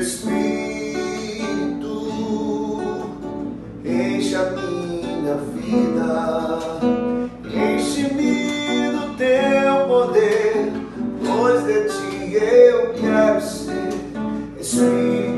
Espírito, enche a minha vida, enche-me do teu poder, pois de ti eu quero ser Espírito.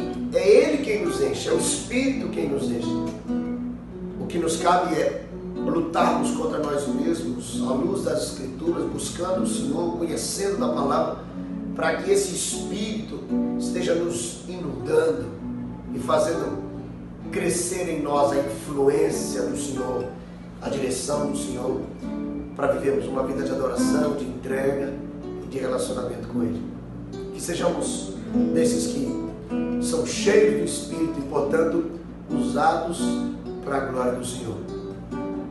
quem nos enche, é o Espírito quem nos enche. O que nos cabe é lutarmos contra nós mesmos, à luz das Escrituras, buscando o Senhor, conhecendo da palavra, para que esse Espírito esteja nos inundando e fazendo crescer em nós a influência do Senhor, a direção do Senhor, para vivermos uma vida de adoração, de entrega e de relacionamento com Ele. Que sejamos desses que são cheios do Espírito e, portanto, usados para a glória do Senhor.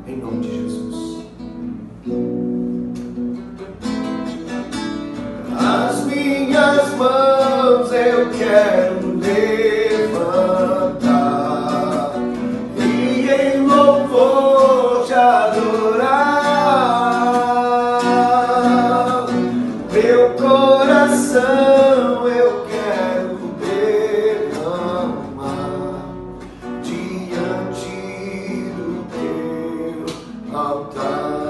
Em nome de Jesus. As minhas mãos eu quero levantar e em louvor te adorar. Meu coração eu quero. love.